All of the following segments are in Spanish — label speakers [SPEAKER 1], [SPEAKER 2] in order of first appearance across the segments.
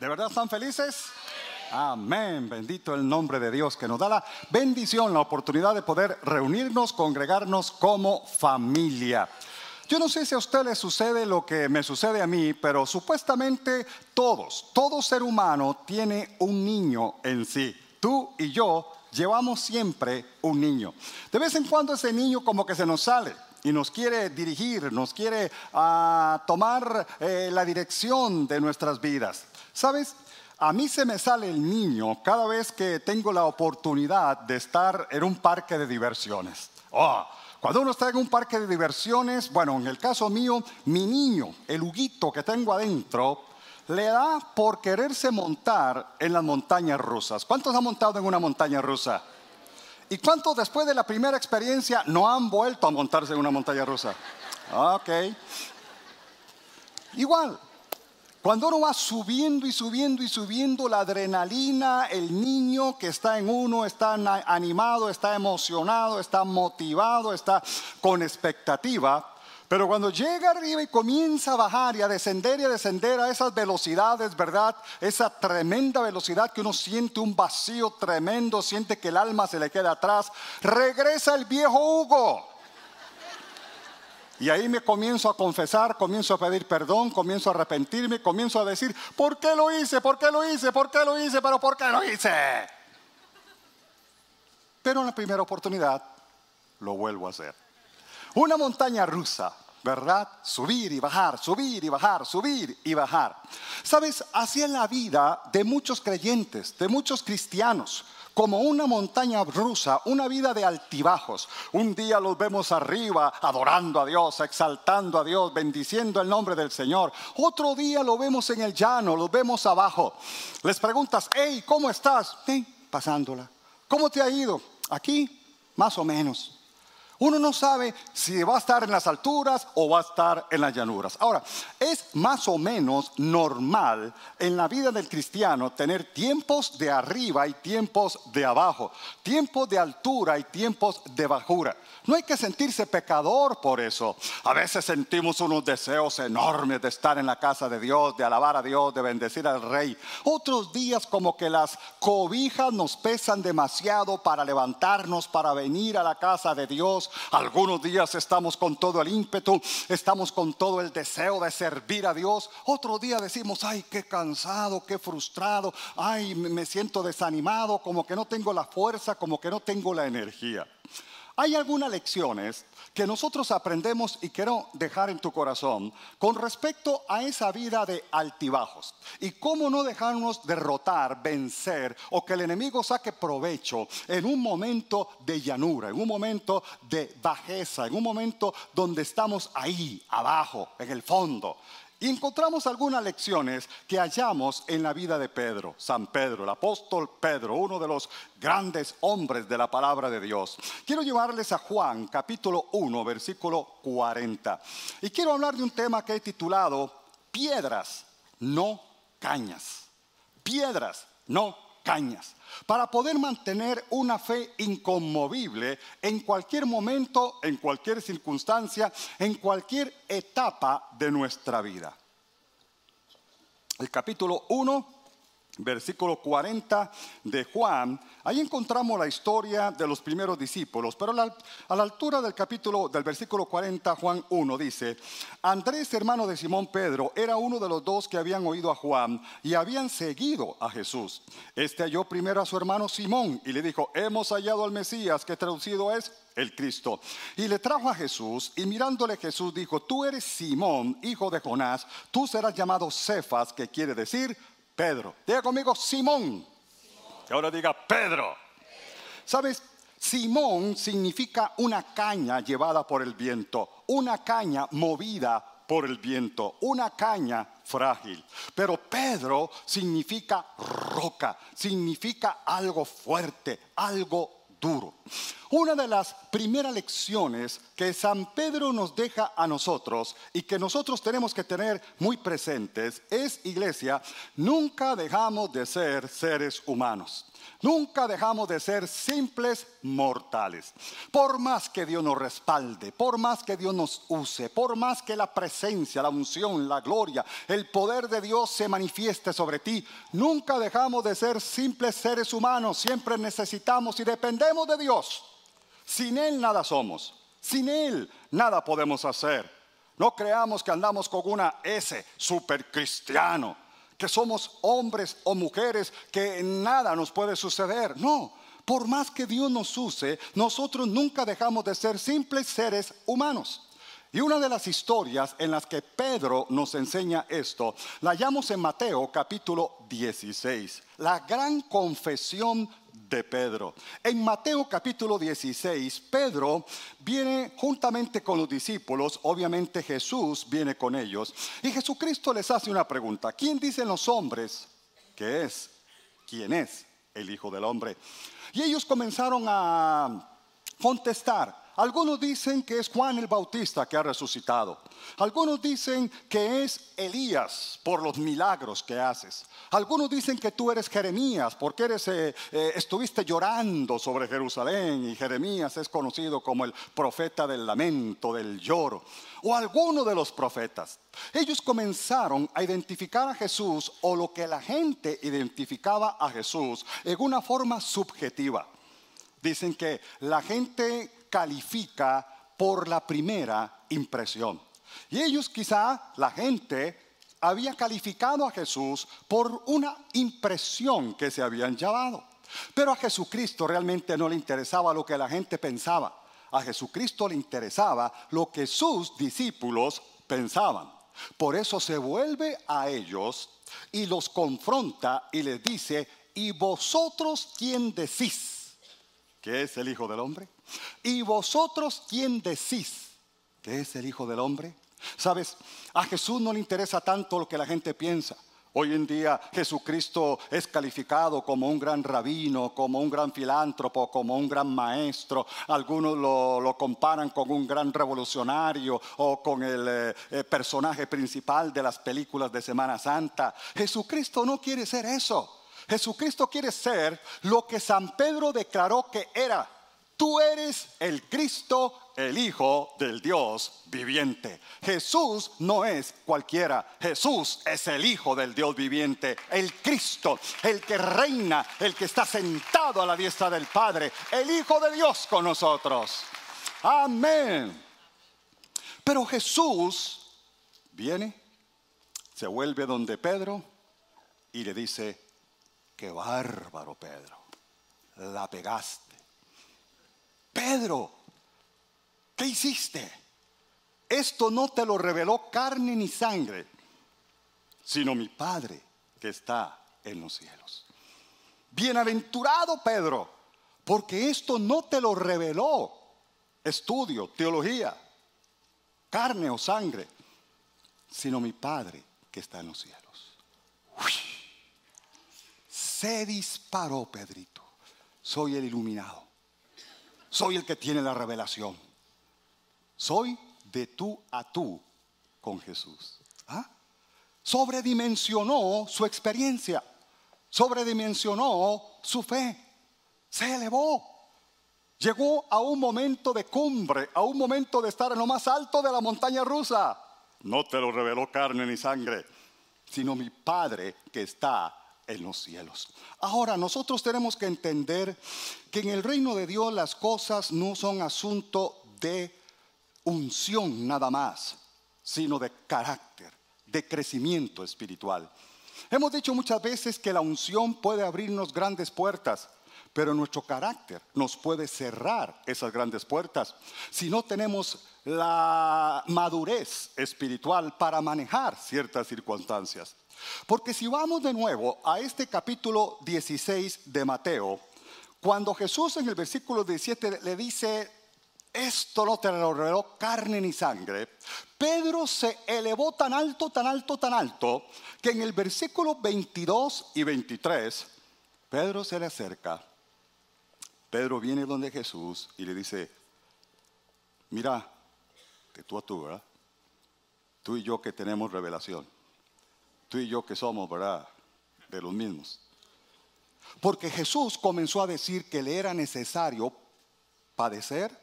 [SPEAKER 1] ¿De verdad están felices? Amén, bendito el nombre de Dios que nos da la bendición, la oportunidad de poder reunirnos, congregarnos como familia. Yo no sé si a usted le sucede lo que me sucede a mí, pero supuestamente todos, todo ser humano tiene un niño en sí. Tú y yo llevamos siempre un niño. De vez en cuando ese niño como que se nos sale y nos quiere dirigir, nos quiere ah, tomar eh, la dirección de nuestras vidas. ¿Sabes? A mí se me sale el niño cada vez que tengo la oportunidad de estar en un parque de diversiones. Oh, cuando uno está en un parque de diversiones, bueno, en el caso mío, mi niño, el huguito que tengo adentro, le da por quererse montar en las montañas rusas. ¿Cuántos han montado en una montaña rusa? ¿Y cuántos después de la primera experiencia no han vuelto a montarse en una montaña rusa? Ok. Igual, cuando uno va subiendo y subiendo y subiendo la adrenalina, el niño que está en uno está animado, está emocionado, está motivado, está con expectativa. Pero cuando llega arriba y comienza a bajar y a descender y a descender a esas velocidades, ¿verdad? Esa tremenda velocidad que uno siente un vacío tremendo, siente que el alma se le queda atrás, regresa el viejo Hugo. Y ahí me comienzo a confesar, comienzo a pedir perdón, comienzo a arrepentirme, comienzo a decir, ¿por qué lo hice? ¿Por qué lo hice? ¿Por qué lo hice? Pero ¿por qué lo hice? Pero en la primera oportunidad lo vuelvo a hacer. Una montaña rusa, ¿verdad? Subir y bajar, subir y bajar, subir y bajar. Sabes, así es la vida de muchos creyentes, de muchos cristianos como una montaña rusa, una vida de altibajos. Un día los vemos arriba, adorando a Dios, exaltando a Dios, bendiciendo el nombre del Señor. Otro día lo vemos en el llano, los vemos abajo. Les preguntas, hey, ¿cómo estás? Hey, pasándola. ¿Cómo te ha ido? Aquí, más o menos. Uno no sabe si va a estar en las alturas o va a estar en las llanuras. Ahora, es más o menos normal en la vida del cristiano tener tiempos de arriba y tiempos de abajo, tiempos de altura y tiempos de bajura. No hay que sentirse pecador por eso. A veces sentimos unos deseos enormes de estar en la casa de Dios, de alabar a Dios, de bendecir al Rey. Otros días como que las cobijas nos pesan demasiado para levantarnos, para venir a la casa de Dios algunos días estamos con todo el ímpetu, estamos con todo el deseo de servir a Dios. Otro día decimos, ay, qué cansado, qué frustrado, ay, me siento desanimado, como que no tengo la fuerza, como que no tengo la energía. Hay algunas lecciones que nosotros aprendemos y quiero dejar en tu corazón con respecto a esa vida de altibajos y cómo no dejarnos derrotar, vencer o que el enemigo saque provecho en un momento de llanura, en un momento de bajeza, en un momento donde estamos ahí, abajo, en el fondo. Y encontramos algunas lecciones que hallamos en la vida de Pedro, San Pedro, el apóstol Pedro, uno de los grandes hombres de la palabra de Dios. Quiero llevarles a Juan capítulo 1, versículo 40. Y quiero hablar de un tema que he titulado Piedras, no cañas. Piedras, no cañas para poder mantener una fe inconmovible en cualquier momento, en cualquier circunstancia, en cualquier etapa de nuestra vida. El capítulo 1 versículo 40 de Juan, ahí encontramos la historia de los primeros discípulos, pero a la, altura del capítulo, del versículo 40, Juan 1 dice, Andrés, hermano de Simón Pedro, era uno de los dos que habían oído a Juan y habían seguido a Jesús. Este halló primero a su hermano Simón y le dijo, hemos hallado al Mesías, que traducido es el Cristo. Y le trajo a Jesús y mirándole Jesús dijo, tú eres Simón, hijo de Jonás, tú serás llamado Cefas, que quiere decir Pedro. Diga conmigo Simón. Y ahora diga Pedro. ¿Sabes? Simón significa una caña llevada por el viento, una caña movida por el viento, una caña frágil. Pero Pedro significa roca, significa algo fuerte, algo duro. Una de las primeras lecciones que San Pedro nos deja a nosotros y que nosotros tenemos que tener muy presentes es, iglesia, nunca dejamos de ser seres humanos. Nunca dejamos de ser simples mortales. Por más que Dios nos respalde, por más que Dios nos use, por más que la presencia, la unción, la gloria, el poder de Dios se manifieste sobre ti, nunca dejamos de ser simples seres humanos. Siempre necesitamos y dependemos de Dios. Sin Él nada somos. Sin Él nada podemos hacer. No creamos que andamos con una S, super cristiano que somos hombres o mujeres, que nada nos puede suceder. No, por más que Dios nos use, nosotros nunca dejamos de ser simples seres humanos. Y una de las historias en las que Pedro nos enseña esto, la hallamos en Mateo capítulo 16, la gran confesión de Pedro. En Mateo capítulo 16, Pedro viene juntamente con los discípulos, obviamente Jesús viene con ellos, y Jesucristo les hace una pregunta. ¿Quién dicen los hombres que es? ¿Quién es el Hijo del Hombre? Y ellos comenzaron a contestar. Algunos dicen que es Juan el Bautista que ha resucitado. Algunos dicen que es Elías por los milagros que haces. Algunos dicen que tú eres Jeremías porque eh, eh, estuviste llorando sobre Jerusalén y Jeremías es conocido como el profeta del lamento, del lloro. O alguno de los profetas. Ellos comenzaron a identificar a Jesús o lo que la gente identificaba a Jesús en una forma subjetiva. Dicen que la gente califica por la primera impresión. Y ellos quizá, la gente, había calificado a Jesús por una impresión que se habían llevado. Pero a Jesucristo realmente no le interesaba lo que la gente pensaba. A Jesucristo le interesaba lo que sus discípulos pensaban. Por eso se vuelve a ellos y los confronta y les dice, ¿y vosotros quién decís que es el Hijo del Hombre? ¿Y vosotros quién decís que es el Hijo del Hombre? Sabes, a Jesús no le interesa tanto lo que la gente piensa. Hoy en día Jesucristo es calificado como un gran rabino, como un gran filántropo, como un gran maestro. Algunos lo, comparan con un gran revolucionario o con el eh, eh, personaje principal de las películas de Semana Santa. Jesucristo no quiere ser eso. Jesucristo quiere ser lo que San Pedro declaró que era Tú eres el Cristo, el Hijo del Dios viviente. Jesús no es cualquiera. Jesús es el Hijo del Dios viviente, el Cristo, el que reina, el que está sentado a la diestra del Padre, el Hijo de Dios con nosotros. Amén. Pero Jesús viene, se vuelve donde Pedro y le dice, qué bárbaro Pedro, la pegaste Pedro, ¿qué hiciste? Esto no te lo reveló carne ni sangre, sino mi Padre que está en los cielos. Bienaventurado Pedro, porque esto no te lo reveló estudio, teología, carne o sangre, sino mi Padre que está en los cielos. Se disparó Pedrito, soy el iluminado soy el que tiene la revelación. Soy de tú a tú con Jesús. ¿Ah? Sobredimensionó su experiencia, sobredimensionó su fe, se elevó. Llegó a un momento de cumbre, a un momento de estar en lo más alto de la montaña rusa. No te lo reveló carne ni sangre, sino mi Padre que está en los cielos. Ahora, nosotros tenemos que entender que en el reino de Dios las cosas no son asunto de unción nada más, sino de carácter, de crecimiento espiritual. Hemos dicho muchas veces que la unción puede abrirnos grandes puertas, pero nuestro carácter nos puede cerrar esas grandes puertas si no tenemos la madurez espiritual para manejar ciertas circunstancias. Porque si vamos de nuevo a este capítulo 16 de Mateo, cuando Jesús en el versículo 17 le dice, esto no te lo reveló carne ni sangre, Pedro se elevó tan alto, tan alto, tan alto, que en el versículo 22 y 23, Pedro se le acerca Pedro viene donde Jesús y le dice, mira, de tú a tú, ¿verdad? Tú y yo que tenemos revelación. Tú y yo que somos, ¿verdad? De los mismos. Porque Jesús comenzó a decir que le era necesario padecer,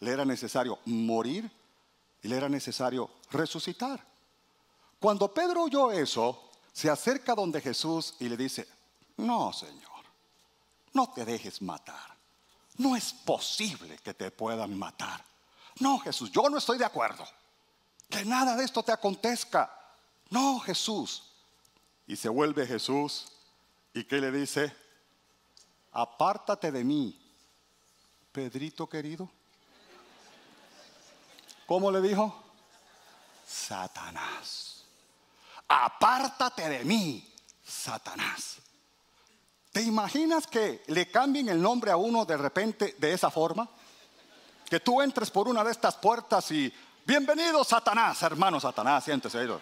[SPEAKER 1] le era necesario morir y le era necesario resucitar. Cuando Pedro oyó eso, se acerca donde Jesús y le dice, no, Señor, no te dejes matar. No es posible que te puedan matar. No, Jesús, yo no estoy de acuerdo. Que nada de esto te acontezca. No, Jesús. Y se vuelve Jesús. ¿Y qué le dice? Apártate de mí, Pedrito querido. ¿Cómo le dijo? Satanás. Apártate de mí, Satanás. ¿Te imaginas que le cambien el nombre a uno de repente de esa forma? Que tú entres por una de estas puertas y bienvenido Satanás, hermano Satanás, siéntese. ¿Mm?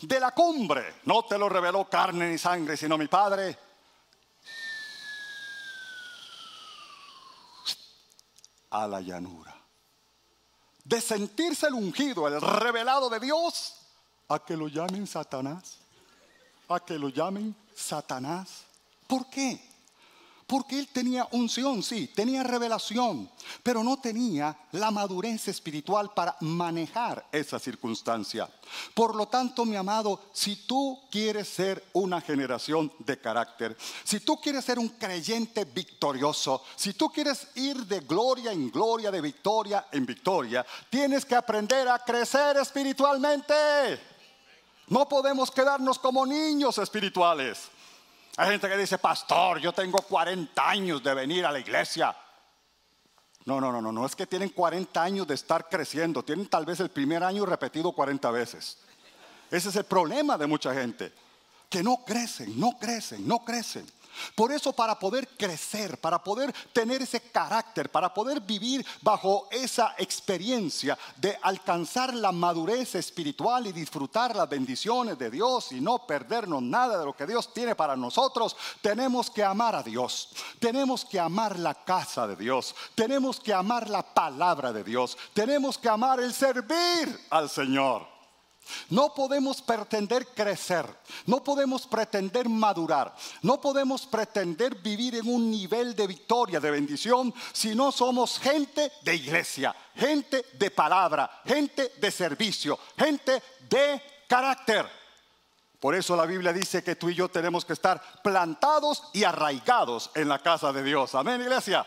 [SPEAKER 1] De la cumbre, no te lo reveló carne ni sangre, sino mi Padre. A la llanura. De sentirse el ungido, el revelado de Dios, a que lo llamen Satanás a que lo llamen Satanás. ¿Por qué? Porque él tenía unción, sí, tenía revelación, pero no tenía la madurez espiritual para manejar esa circunstancia. Por lo tanto, mi amado, si tú quieres ser una generación de carácter, si tú quieres ser un creyente victorioso, si tú quieres ir de gloria en gloria, de victoria en victoria, tienes que aprender a crecer espiritualmente. No podemos quedarnos como niños espirituales. Hay gente que dice, pastor, yo tengo 40 años de venir a la iglesia. No, no, no, no, no es que tienen 40 años de estar creciendo, tienen tal vez el primer año repetido 40 veces. Ese es el problema de mucha gente, que no crecen, no crecen, no crecen. Por eso para poder crecer, para poder tener ese carácter, para poder vivir bajo esa experiencia de alcanzar la madurez espiritual y disfrutar las bendiciones de Dios y no perdernos nada de lo que Dios tiene para nosotros, tenemos que amar a Dios, tenemos que amar la casa de Dios, tenemos que amar la palabra de Dios, tenemos que amar el servir al Señor. No podemos pretender crecer, no podemos pretender madurar, no podemos pretender vivir en un nivel de victoria, de bendición, si no somos gente de iglesia, gente de palabra, gente de servicio, gente de carácter. Por eso la Biblia dice que tú y yo tenemos que estar plantados y arraigados en la casa de Dios. Amén, iglesia.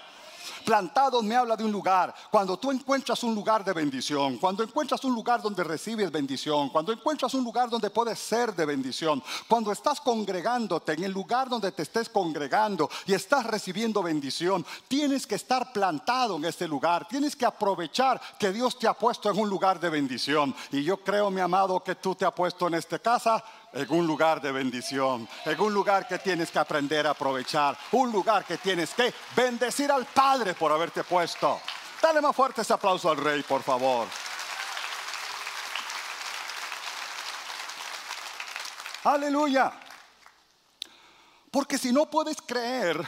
[SPEAKER 1] Plantado me habla de un lugar. Cuando tú encuentras un lugar de bendición, cuando encuentras un lugar donde recibes bendición, cuando encuentras un lugar donde puedes ser de bendición, cuando estás congregándote en el lugar donde te estés congregando y estás recibiendo bendición, tienes que estar plantado en este lugar. Tienes que aprovechar que Dios te ha puesto en un lugar de bendición. Y yo creo, mi amado, que tú te has puesto en esta casa en un lugar de bendición, en un lugar que tienes que aprender a aprovechar, un lugar que tienes que bendecir al Padre por haberte puesto. Dale más fuerte ese aplauso al Rey, por favor. Aleluya. Porque si no puedes creer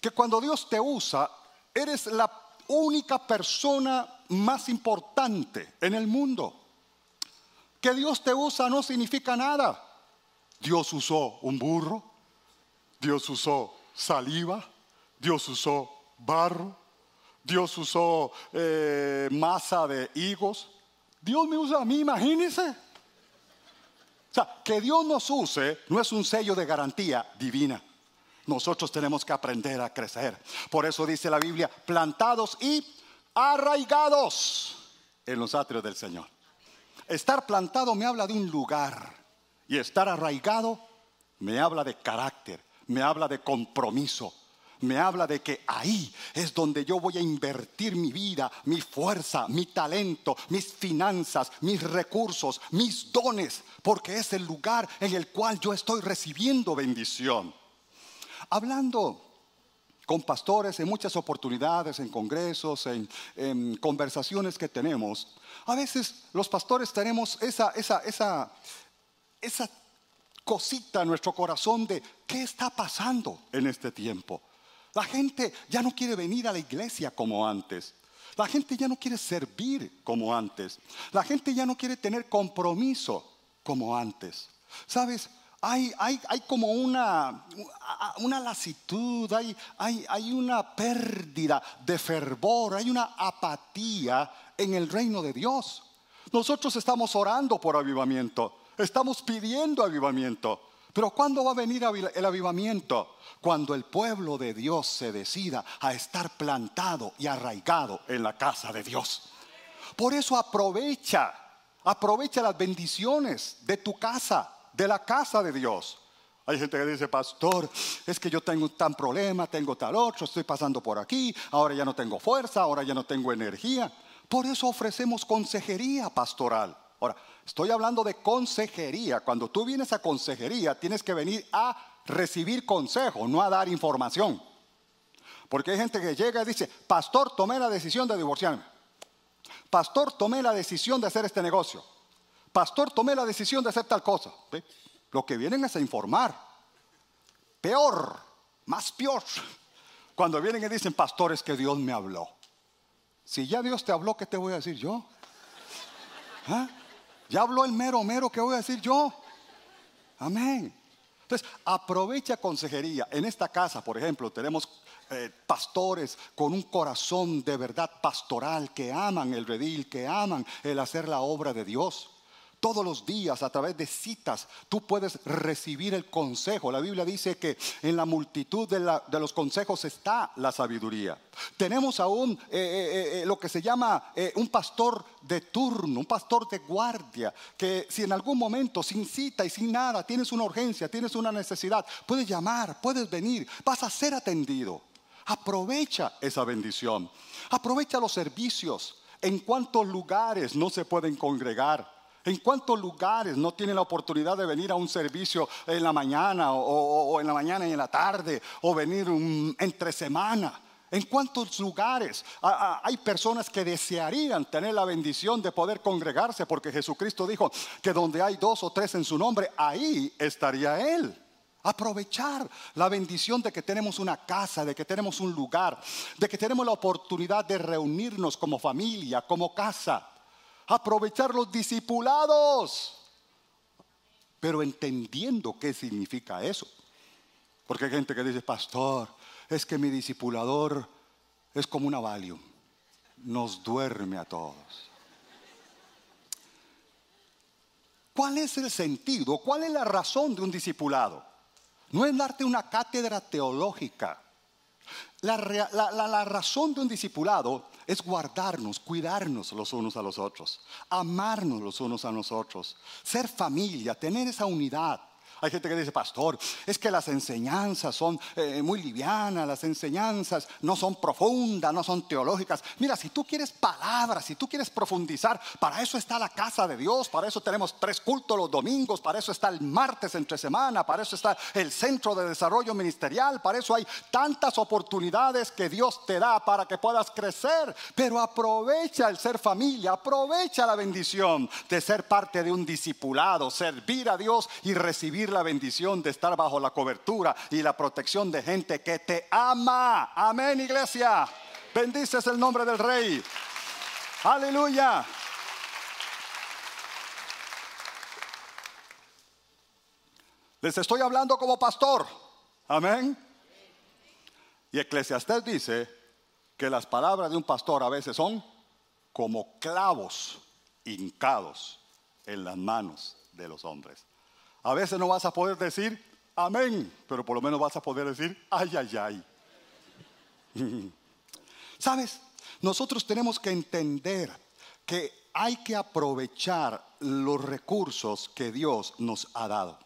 [SPEAKER 1] que cuando Dios te usa, eres la única persona más importante en el mundo. Que Dios te usa no significa nada. Dios usó un burro, Dios usó saliva, Dios usó barro, Dios usó eh, masa de higos. Dios me usa a mí, imagínense. O sea, que Dios nos use no es un sello de garantía divina. Nosotros tenemos que aprender a crecer. Por eso dice la Biblia, plantados y arraigados en los atrios del Señor. Estar plantado me habla de un lugar y estar arraigado me habla de carácter, me habla de compromiso, me habla de que ahí es donde yo voy a invertir mi vida, mi fuerza, mi talento, mis finanzas, mis recursos, mis dones, porque es el lugar en el cual yo estoy recibiendo bendición. Hablando con pastores en muchas oportunidades, en congresos, en, conversaciones que tenemos, a veces los pastores tenemos esa, esa, esa, esa cosita en nuestro corazón de qué está pasando en este tiempo. La gente ya no quiere venir a la iglesia como antes. La gente ya no quiere servir como antes. La gente ya no quiere tener compromiso como antes. ¿Sabes? Hay, hay, hay como una, una lasitud, hay, hay, hay una pérdida de fervor, hay una apatía en el reino de Dios. Nosotros estamos orando por avivamiento, estamos pidiendo avivamiento. Pero ¿cuándo va a venir el avivamiento? Cuando el pueblo de Dios se decida a estar plantado y arraigado en la casa de Dios. Por eso aprovecha, aprovecha las bendiciones de tu casa, de la casa de Dios. Hay gente que dice, pastor, es que yo tengo tan problema, tengo tal otro, estoy pasando por aquí, ahora ya no tengo fuerza, ahora ya no tengo energía. Por eso ofrecemos consejería pastoral. Ahora, estoy hablando de consejería. Cuando tú vienes a consejería, tienes que venir a recibir consejo, no a dar información. Porque hay gente que llega y dice, pastor, tomé la decisión de divorciarme. Pastor, tomé la decisión de hacer este negocio. Pastor, tomé la decisión de hacer tal cosa. Lo que vienen es a informar. Peor, más peor. Cuando vienen y dicen, pastor, es que Dios me habló. Si ya Dios te habló, ¿qué te voy a decir yo? ¿Ah? Ya habló el mero mero, ¿qué voy a decir yo? Amén. Entonces, aprovecha consejería. En esta casa, por ejemplo, tenemos eh, pastores con un corazón de verdad pastoral que aman el redil, que aman el hacer la obra de Dios. Todos los días, a través de citas, tú puedes recibir el consejo. La Biblia dice que en la multitud de, los consejos está la sabiduría. Tenemos aún eh, eh, eh, lo que se llama un pastor de turno, un pastor de guardia, que si en algún momento, sin cita y sin nada, tienes una urgencia, tienes una necesidad, puedes llamar, puedes venir, vas a ser atendido. Aprovecha esa bendición. Aprovecha los servicios. En cuántos lugares no se pueden congregar ¿En cuántos lugares no tiene la oportunidad de venir a un servicio en la mañana o, en la mañana y en la tarde o venir entre semana? ¿En cuántos lugares hay personas que desearían tener la bendición de poder congregarse? Porque Jesucristo dijo que donde hay dos o tres en su nombre, ahí estaría Él. Aprovechar la bendición de que tenemos una casa, de que tenemos un lugar, de que tenemos la oportunidad de reunirnos como familia, como casa aprovechar los discipulados, pero entendiendo qué significa eso. Porque hay gente que dice, pastor, es que mi discipulador es como una Valium, nos duerme a todos. ¿Cuál es el sentido? ¿Cuál es la razón de un discipulado? No es darte una cátedra teológica. La, la, razón de un discipulado es guardarnos, cuidarnos los unos a los otros, amarnos los unos a nosotros, ser familia, tener esa unidad. Hay gente que dice, pastor, es que las enseñanzas son eh, muy livianas, las enseñanzas no son profundas, no son teológicas. Mira, si tú quieres palabras, si tú quieres profundizar, para eso está la casa de Dios, para eso tenemos tres cultos los domingos, para eso está el martes entre semana, para eso está el centro de desarrollo ministerial, para eso hay tantas oportunidades que Dios te da para que puedas crecer. Pero aprovecha el ser familia, aprovecha la bendición de ser parte de un discipulado, servir a Dios y recibir la bendición de estar bajo la cobertura y la protección de gente que te ama. Amén, iglesia. Bendices el nombre del Rey. Aleluya. Les estoy hablando como pastor. Amén. Y Eclesiastés dice que las palabras de un pastor a veces son como clavos hincados en las manos de los hombres. A veces no vas a poder decir amén, pero por lo menos vas a poder decir ay, ay, ay. ¿Sabes? Nosotros tenemos que entender que hay que aprovechar los recursos que Dios nos ha dado.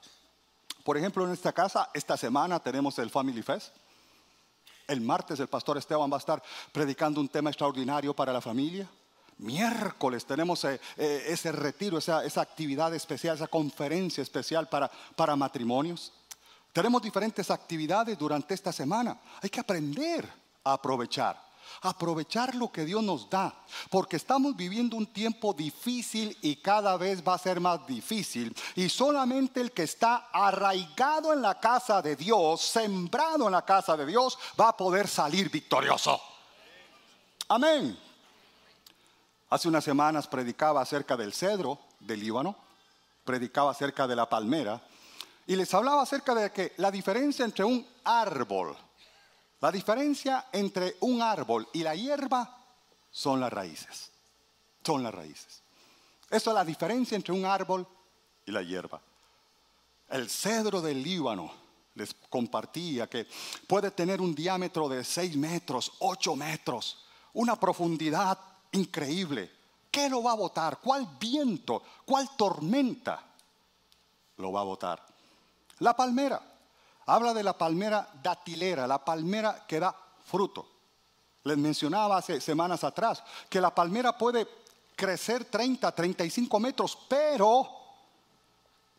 [SPEAKER 1] Por ejemplo, en esta casa, esta semana tenemos el Family Fest. El martes el pastor Esteban va a estar predicando un tema extraordinario para la familia. Miércoles tenemos eh, eh, ese retiro, esa, actividad especial, esa conferencia especial para, para matrimonios. Tenemos diferentes actividades durante esta semana. Hay que aprender a aprovechar. aprovechar lo que Dios nos da, porque estamos viviendo un tiempo difícil y cada vez va a ser más difícil. Y solamente el que está arraigado en la casa de Dios, sembrado en la casa de Dios, va a poder salir victorioso. Amén. Hace unas semanas predicaba acerca del cedro del Líbano, predicaba acerca de la palmera y les hablaba acerca de que la diferencia entre un árbol, la diferencia entre un árbol y la hierba son las raíces. Son las raíces. Eso es la diferencia entre un árbol y la hierba. El cedro del Líbano les compartía que puede tener un diámetro de 6 metros, 8 metros, una profundidad increíble. ¿Qué lo va a botar? ¿Cuál viento? ¿Cuál tormenta lo va a botar? La palmera. Habla de la palmera datilera, la palmera que da fruto. Les mencionaba hace semanas atrás que la palmera puede crecer 30, 35 metros, pero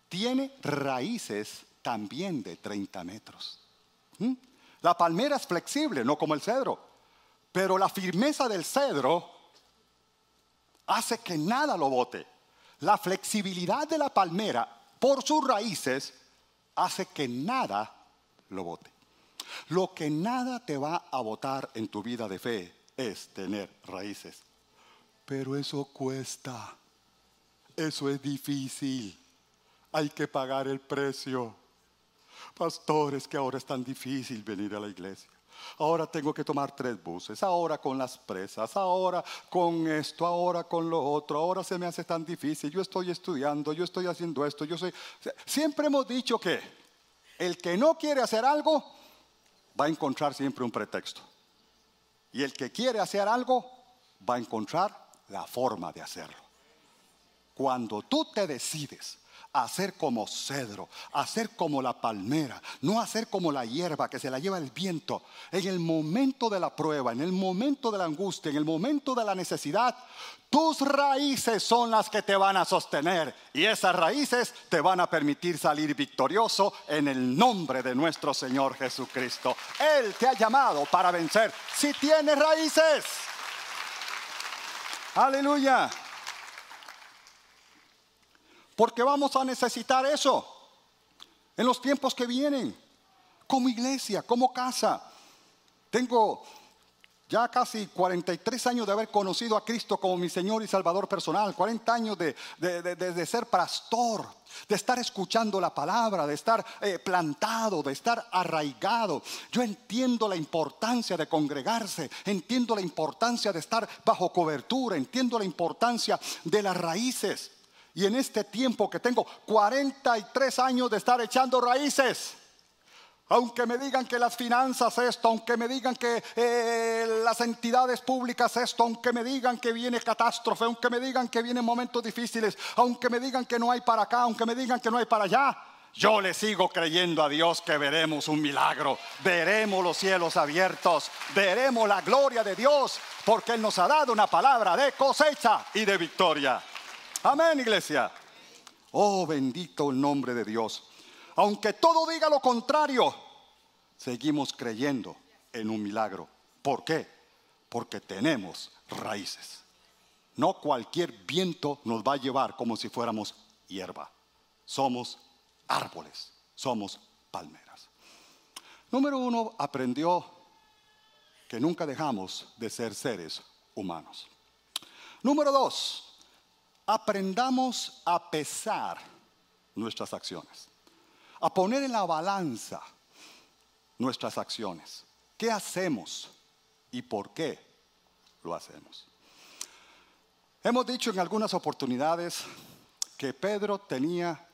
[SPEAKER 1] tiene raíces también de 30 metros. ¿Mm? La palmera es flexible, no como el cedro, pero la firmeza del cedro hace que nada lo bote. La flexibilidad de la palmera por sus raíces hace que nada lo bote. Lo que nada te va a botar en tu vida de fe es tener raíces. Pero eso cuesta. Eso es difícil. Hay que pagar el precio. Pastores, que ahora es tan difícil venir a la iglesia. Ahora tengo que tomar tres buses, ahora con las presas, ahora con esto, ahora con lo otro, ahora se me hace tan difícil, yo estoy estudiando, yo estoy haciendo esto, yo soy... Siempre hemos dicho que el que no quiere hacer algo va a encontrar siempre un pretexto. Y el que quiere hacer algo va a encontrar la forma de hacerlo. Cuando tú te decides hacer como cedro, hacer como la palmera, no hacer como la hierba que se la lleva el viento. En el momento de la prueba, en el momento de la angustia, en el momento de la necesidad, tus raíces son las que te van a sostener y esas raíces te van a permitir salir victorioso en el nombre de nuestro Señor Jesucristo. Él te ha llamado para vencer si tienes raíces. Aleluya. Porque vamos a necesitar eso en los tiempos que vienen, como iglesia, como casa. Tengo ya casi 43 años de haber conocido a Cristo como mi Señor y Salvador personal, 40 años de, ser pastor, de estar escuchando la palabra, de estar eh, plantado, de estar arraigado. Yo entiendo la importancia de congregarse, entiendo la importancia de estar bajo cobertura, entiendo la importancia de las raíces. Y en este tiempo que tengo 43 años de estar echando raíces, aunque me digan que las finanzas esto, aunque me digan que eh, las entidades públicas esto, aunque me digan que viene catástrofe, aunque me digan que vienen momentos difíciles, aunque me digan que no hay para acá, aunque me digan que no hay para allá, yo le sigo creyendo a Dios que veremos un milagro, veremos los cielos abiertos, veremos la gloria de Dios, porque Él nos ha dado una palabra de cosecha y de victoria. Amén, iglesia. Oh, bendito el nombre de Dios. Aunque todo diga lo contrario, seguimos creyendo en un milagro. ¿Por qué? Porque tenemos raíces. No cualquier viento nos va a llevar como si fuéramos hierba. Somos árboles, somos palmeras. Número uno, aprendió que nunca dejamos de ser seres humanos. Número dos, aprendamos a pesar nuestras acciones, a poner en la balanza nuestras acciones. ¿Qué hacemos y por qué lo hacemos? Hemos dicho en algunas oportunidades que Pedro tenía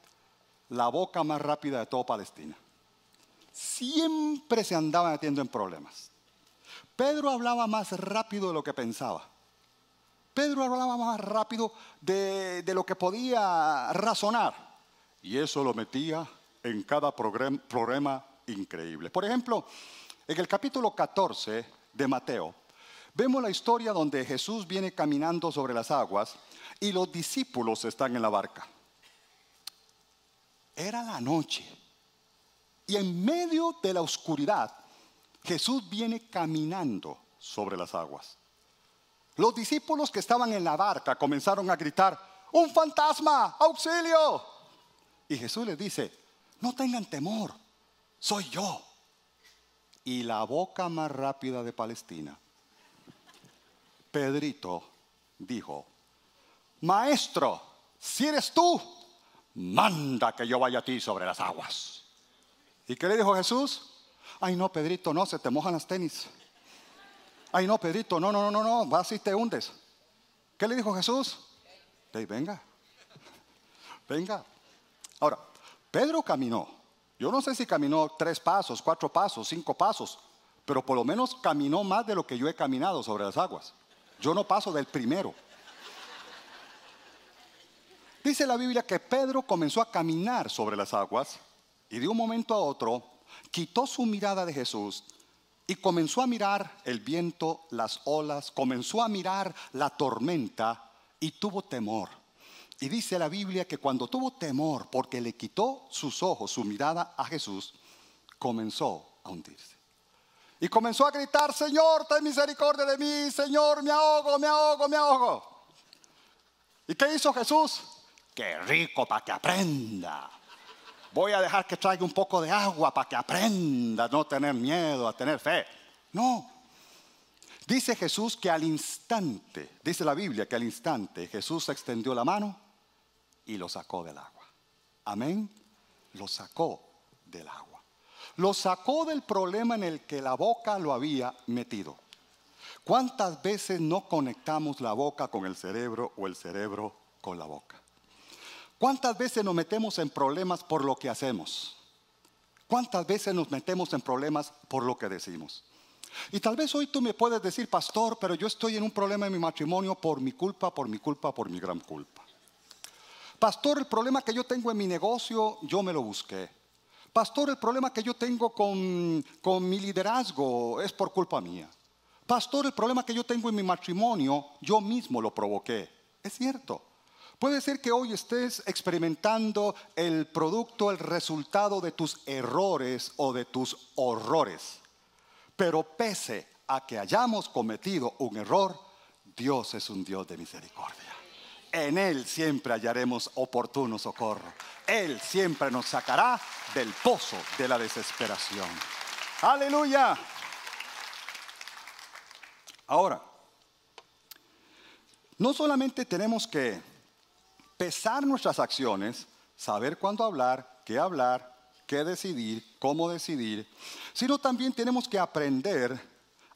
[SPEAKER 1] la boca más rápida de toda Palestina. Siempre se andaba metiendo en problemas. Pedro hablaba más rápido de lo que pensaba. Pedro hablaba más rápido de, lo que podía razonar. Y eso lo metía en cada problema increíble. Por ejemplo, en el capítulo 14 de Mateo, vemos la historia donde Jesús viene caminando sobre las aguas y los discípulos están en la barca. Era la noche. Y en medio de la oscuridad, Jesús viene caminando sobre las aguas. Los discípulos que estaban en la barca comenzaron a gritar, ¡un fantasma! ¡Auxilio! Y Jesús les dice, no tengan temor, soy yo. Y la boca más rápida de Palestina, Pedrito, dijo, Maestro, si eres tú, manda que yo vaya a ti sobre las aguas. ¿Y qué le dijo Jesús? Ay, no, Pedrito, no, se te mojan las tenis. Ay, no, Pedrito, no, no, no, no, vas y te hundes. ¿Qué le dijo Jesús? Hey, venga, venga. Ahora, Pedro caminó. Yo no sé si caminó tres pasos, cuatro pasos, cinco pasos, pero por lo menos caminó más de lo que yo he caminado sobre las aguas. Yo no paso del primero. Dice la Biblia que Pedro comenzó a caminar sobre las aguas y de un momento a otro quitó su mirada de Jesús y comenzó a mirar el viento, las olas, comenzó a mirar la tormenta y tuvo temor. Y dice la Biblia que cuando tuvo temor, porque le quitó sus ojos, su mirada a Jesús, comenzó a hundirse. Y comenzó a gritar, Señor, ten misericordia de mí, Señor, me ahogo, me ahogo, me ahogo. ¿Y qué hizo Jesús? Qué rico para que aprenda. Voy a dejar que traiga un poco de agua para que aprenda a no tener miedo, a tener fe. No. Dice Jesús que al instante, dice la Biblia que al instante Jesús extendió la mano y lo sacó del agua. Amén. Lo sacó del agua. Lo sacó del problema en el que la boca lo había metido. ¿Cuántas veces no conectamos la boca con el cerebro o el cerebro con la boca? ¿Cuántas veces nos metemos en problemas por lo que hacemos? ¿Cuántas veces nos metemos en problemas por lo que decimos? Y tal vez hoy tú me puedes decir, pastor, pero yo estoy en un problema en mi matrimonio por mi culpa, por mi culpa, por mi gran culpa. Pastor, el problema que yo tengo en mi negocio, yo me lo busqué. Pastor, el problema que yo tengo con, con mi liderazgo es por culpa mía. Pastor, el problema que yo tengo en mi matrimonio, yo mismo lo provoqué. Es cierto. Puede ser que hoy estés experimentando el producto, el resultado de tus errores o de tus horrores. Pero pese a que hayamos cometido un error, Dios es un Dios de misericordia. En Él siempre hallaremos oportuno socorro. Él siempre nos sacará del pozo de la desesperación. Aleluya. Ahora, no solamente tenemos que pesar nuestras acciones, saber cuándo hablar, qué hablar, qué decidir, cómo decidir, sino también tenemos que aprender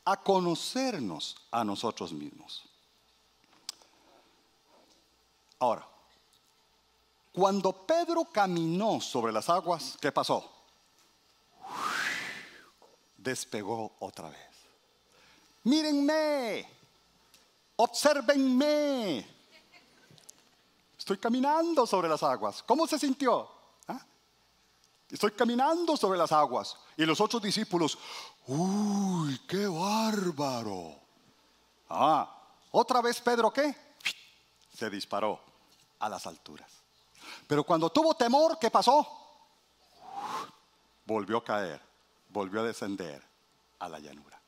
[SPEAKER 1] a conocernos a nosotros mismos. Ahora, cuando Pedro caminó sobre las aguas, ¿qué pasó? Despegó otra vez. Mírenme, observenme, Estoy caminando sobre las aguas. ¿Cómo se sintió? ¿Ah? Estoy caminando sobre las aguas. Y los otros discípulos, uy, qué bárbaro. Ah, otra vez Pedro, ¿qué? Se disparó a las alturas. Pero cuando tuvo temor, ¿qué pasó? Volvió a caer, volvió a descender a la llanura.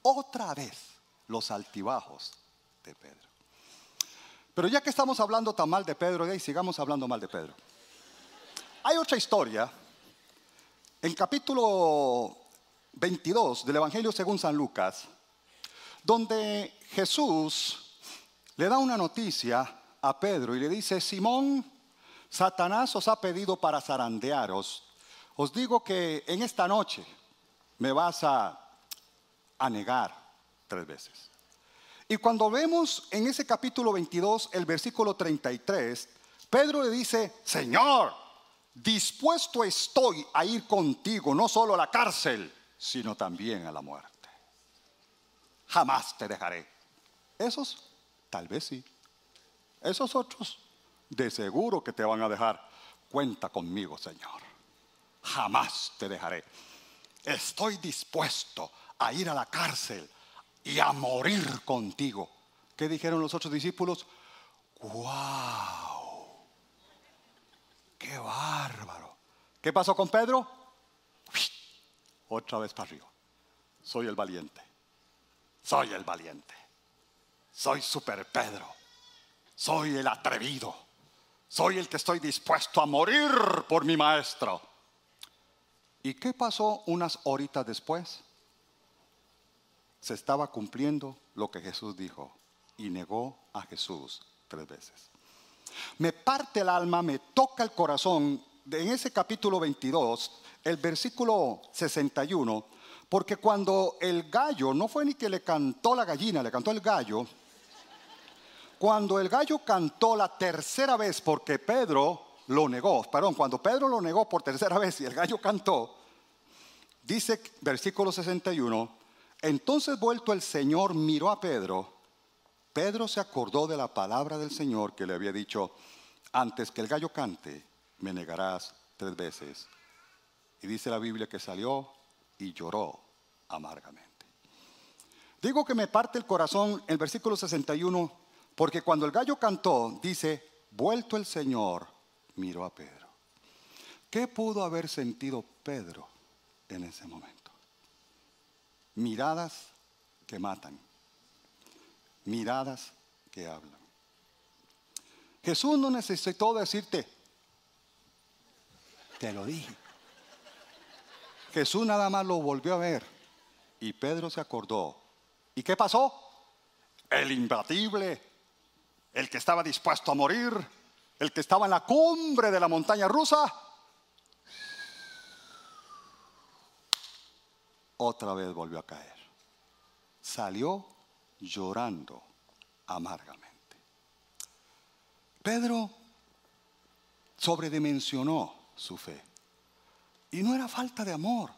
[SPEAKER 1] Otra vez los altibajos de Pedro. Pero ya que estamos hablando tan mal de Pedro, y sigamos hablando mal de Pedro. Hay otra historia en capítulo 22 del Evangelio según San Lucas, donde Jesús le da una noticia a Pedro y le dice, Simón, Satanás os ha pedido para zarandearos. Os digo que en esta noche me vas a, a negar tres veces. Y cuando vemos en ese capítulo 22, el versículo 33, Pedro le dice, Señor, dispuesto estoy a ir contigo, no solo a la cárcel, sino también a la muerte. Jamás te dejaré. Esos, tal vez sí. Esos otros, de seguro que te van a dejar. Cuenta conmigo, Señor. Jamás te dejaré. Estoy dispuesto a ir a la cárcel y a morir contigo. ¿Qué dijeron los otros discípulos? ¡Wow! ¡Qué bárbaro! ¿Qué pasó con Pedro? Otra vez para arriba. Soy el valiente. soy el valiente, soy super Pedro, soy el atrevido, soy el que estoy dispuesto a morir por mi maestro. ¿Y qué pasó unas horitas después? Se estaba cumpliendo lo que Jesús dijo y negó a Jesús tres veces. Me parte el alma, me toca el corazón en ese capítulo 22, el versículo 61, porque cuando el gallo, no fue ni que le cantó la gallina, le cantó el gallo, cuando el gallo cantó la tercera vez, porque Pedro lo negó, perdón, cuando Pedro lo negó por tercera vez y el gallo cantó, dice versículo 61, entonces vuelto el Señor miró a Pedro, Pedro se acordó de la palabra del Señor que le había dicho, antes que el gallo cante, me negarás tres veces. Y dice la Biblia que salió y lloró amargamente. Digo que me parte el corazón el versículo 61, porque cuando el gallo cantó, dice, vuelto el Señor, miró a Pedro. ¿Qué pudo haber sentido Pedro en ese momento? Miradas que matan, miradas que hablan. Jesús no necesitó decirte, te lo dije. Jesús nada más lo volvió a ver y Pedro se acordó. ¿Y qué pasó? El imbatible, el que estaba dispuesto a morir, el que estaba en la cumbre de la montaña rusa, otra vez volvió a caer. Salió llorando amargamente. Pedro sobredimensionó su fe. Y no era falta de amor.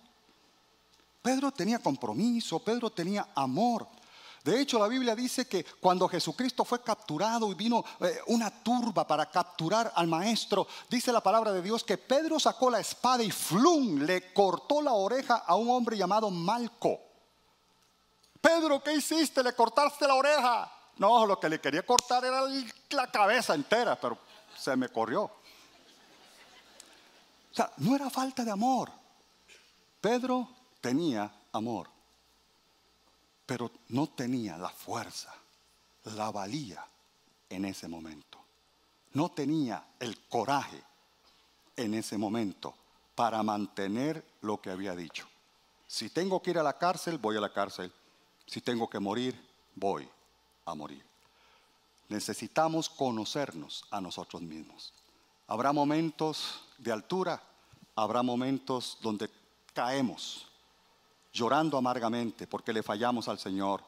[SPEAKER 1] Pedro tenía compromiso, Pedro tenía amor. De hecho, la Biblia dice que cuando Jesucristo fue capturado y vino eh, una turba para capturar al maestro, dice la palabra de Dios que Pedro sacó la espada y flum, le cortó la oreja a un hombre llamado Malco. Pedro, ¿qué hiciste? Le cortaste la oreja. No, lo que le quería cortar era la cabeza entera, pero se me corrió. O sea, no era falta de amor. Pedro tenía amor, pero no tenía la fuerza, la valía en ese momento. No tenía el coraje en ese momento para mantener lo que había dicho. Si tengo que ir a la cárcel, voy a la cárcel. Si tengo que morir, voy a morir. Necesitamos conocernos a nosotros mismos. Habrá momentos de altura, habrá momentos donde caemos llorando amargamente porque le fallamos al Señor,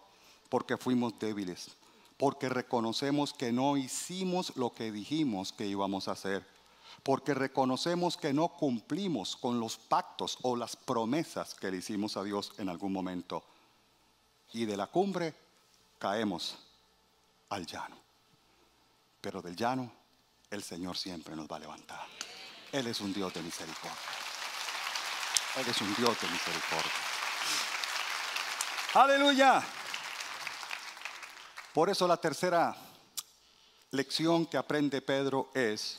[SPEAKER 1] porque fuimos débiles, porque reconocemos que no hicimos lo que dijimos que íbamos a hacer, porque reconocemos que no cumplimos con los pactos o las promesas que le hicimos a Dios en algún momento. Y de la cumbre caemos al llano. Pero del llano el Señor siempre nos va a levantar. Él es un Dios de misericordia. Él es un Dios de misericordia. Aleluya. Por eso la tercera lección que aprende Pedro es,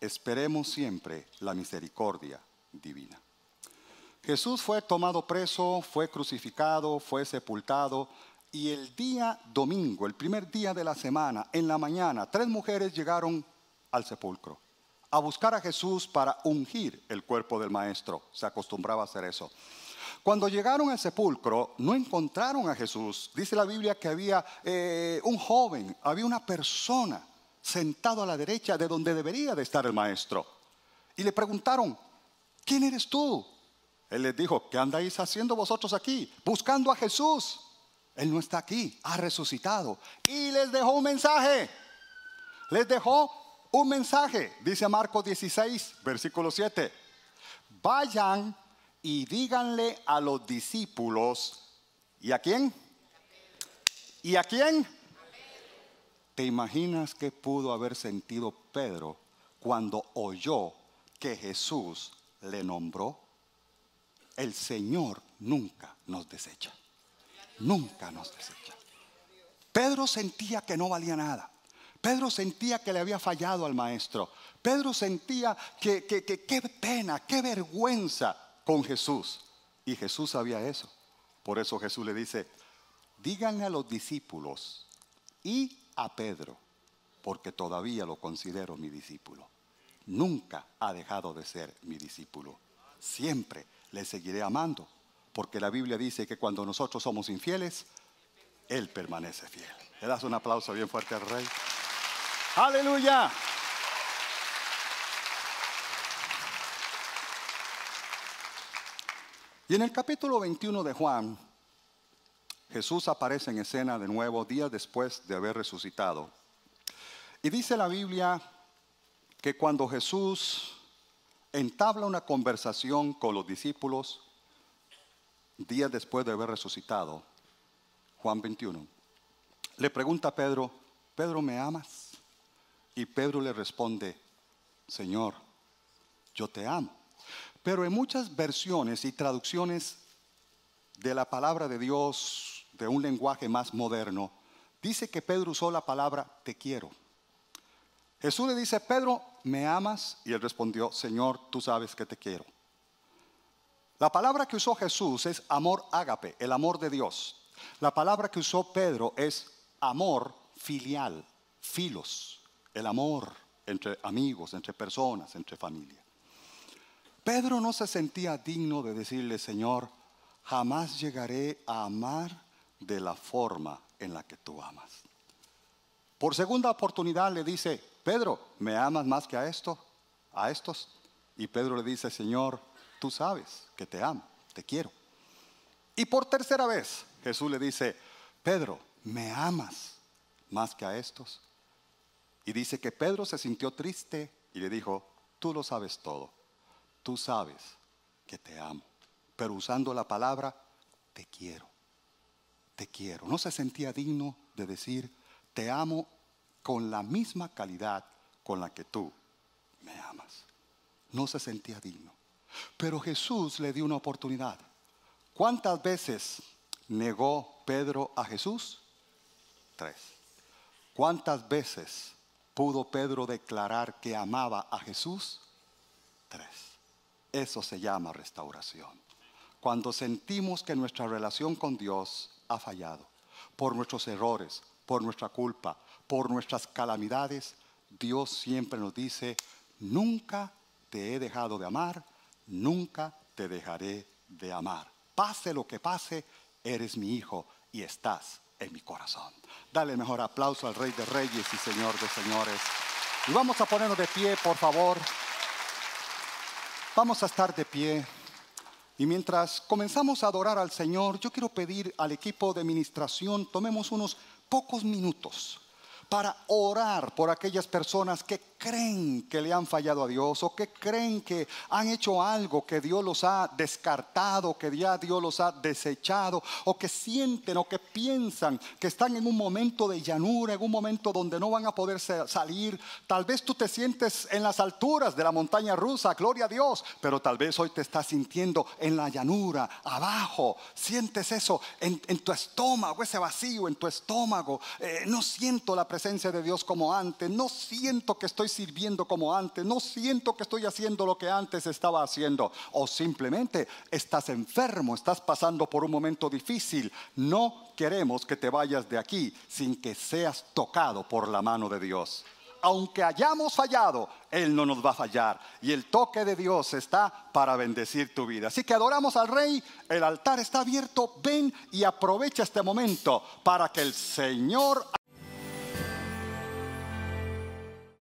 [SPEAKER 1] esperemos siempre la misericordia divina. Jesús fue tomado preso, fue crucificado, fue sepultado y el día domingo, el primer día de la semana, en la mañana, tres mujeres llegaron al sepulcro a buscar a Jesús para ungir el cuerpo del maestro. Se acostumbraba a hacer eso. Cuando llegaron al sepulcro, no encontraron a Jesús. Dice la Biblia que había eh, un joven, había una persona sentado a la derecha de donde debería de estar el maestro. Y le preguntaron, ¿quién eres tú? Él les dijo, ¿qué andáis haciendo vosotros aquí? Buscando a Jesús. Él no está aquí, ha resucitado. Y les dejó un mensaje. Les dejó un mensaje, dice Marcos 16, versículo 7. Vayan y díganle a los discípulos, ¿y a quién? ¿Y a quién? ¿Te imaginas qué pudo haber sentido Pedro cuando oyó que Jesús le nombró? El Señor nunca nos desecha. Nunca nos desecha. Pedro sentía que no valía nada. Pedro sentía que le había fallado al maestro. Pedro sentía que, qué pena, qué vergüenza con Jesús. Y Jesús sabía eso. Por eso Jesús le dice, díganle a los discípulos y a Pedro, porque todavía lo considero mi discípulo. Nunca ha dejado de ser mi discípulo. Siempre le seguiré amando, porque la Biblia dice que cuando nosotros somos infieles, Él permanece fiel. Le das un aplauso bien fuerte al Rey. Aleluya. Y en el capítulo 21 de Juan, Jesús aparece en escena de nuevo días después de haber resucitado. Y dice la Biblia que cuando Jesús entabla una conversación con los discípulos, días después de haber resucitado, Juan 21, le pregunta a Pedro, Pedro, ¿me amas? Y Pedro le responde, Señor, yo te amo. Pero en muchas versiones y traducciones de la palabra de Dios, de un lenguaje más moderno, dice que Pedro usó la palabra te quiero. Jesús le dice, Pedro, ¿me amas? Y él respondió, Señor, tú sabes que te quiero. La palabra que usó Jesús es amor ágape, el amor de Dios. La palabra que usó Pedro es amor filial, filos, el amor entre amigos, entre personas, entre familia. Pedro no se sentía digno de decirle, Señor, jamás llegaré a amar de la forma en la que tú amas. Por segunda oportunidad le dice, Pedro, ¿me amas más que a esto? A estos. Y Pedro le dice, Señor, tú sabes que te amo, te quiero. Y por tercera vez Jesús le dice, Pedro, ¿me amas más que a estos? Y dice que Pedro se sintió triste y le dijo, tú lo sabes todo, tú sabes que te amo, pero usando la palabra, te quiero, te quiero. No se sentía digno de decir, te amo con la misma calidad con la que tú me amas. No se sentía digno. Pero Jesús le dio una oportunidad. ¿Cuántas veces negó Pedro a Jesús? Tres. ¿Cuántas veces pudo Pedro declarar que amaba a Jesús? Tres. Eso se llama restauración. Cuando sentimos que nuestra relación con Dios ha fallado por nuestros errores, por nuestra culpa, por nuestras calamidades, Dios siempre nos dice, nunca te he dejado de amar, nunca te dejaré de amar. Pase lo que pase, eres mi hijo y estás en mi corazón. Dale mejor aplauso al Rey de Reyes y Señor de Señores. Y vamos a ponernos de pie, por favor. Vamos a estar de pie. Y mientras comenzamos a adorar al Señor, yo quiero pedir al equipo de administración, tomemos unos pocos minutos para orar por aquellas personas que creen que le han fallado a Dios o que creen que han hecho algo que Dios los ha descartado, que ya Dios los ha desechado o que sienten o que piensan que están en un momento de llanura, en un momento donde no van a poder salir. Tal vez tú te sientes en las alturas de la montaña rusa, gloria a Dios, pero tal vez hoy te estás sintiendo en la llanura, abajo. Sientes eso en, tu estómago, ese vacío en tu estómago. Eh, no siento la presencia de Dios como antes, no siento que estoy sirviendo como antes, no siento que estoy haciendo lo que antes estaba haciendo, o simplemente estás enfermo, estás pasando por un momento difícil, no queremos que te vayas de aquí sin que seas tocado por la mano de Dios. Aunque hayamos fallado, Él no nos va a fallar. Y el toque de Dios está para bendecir tu vida. Así que adoramos al Rey, el altar está abierto, ven y aprovecha este momento para que el Señor...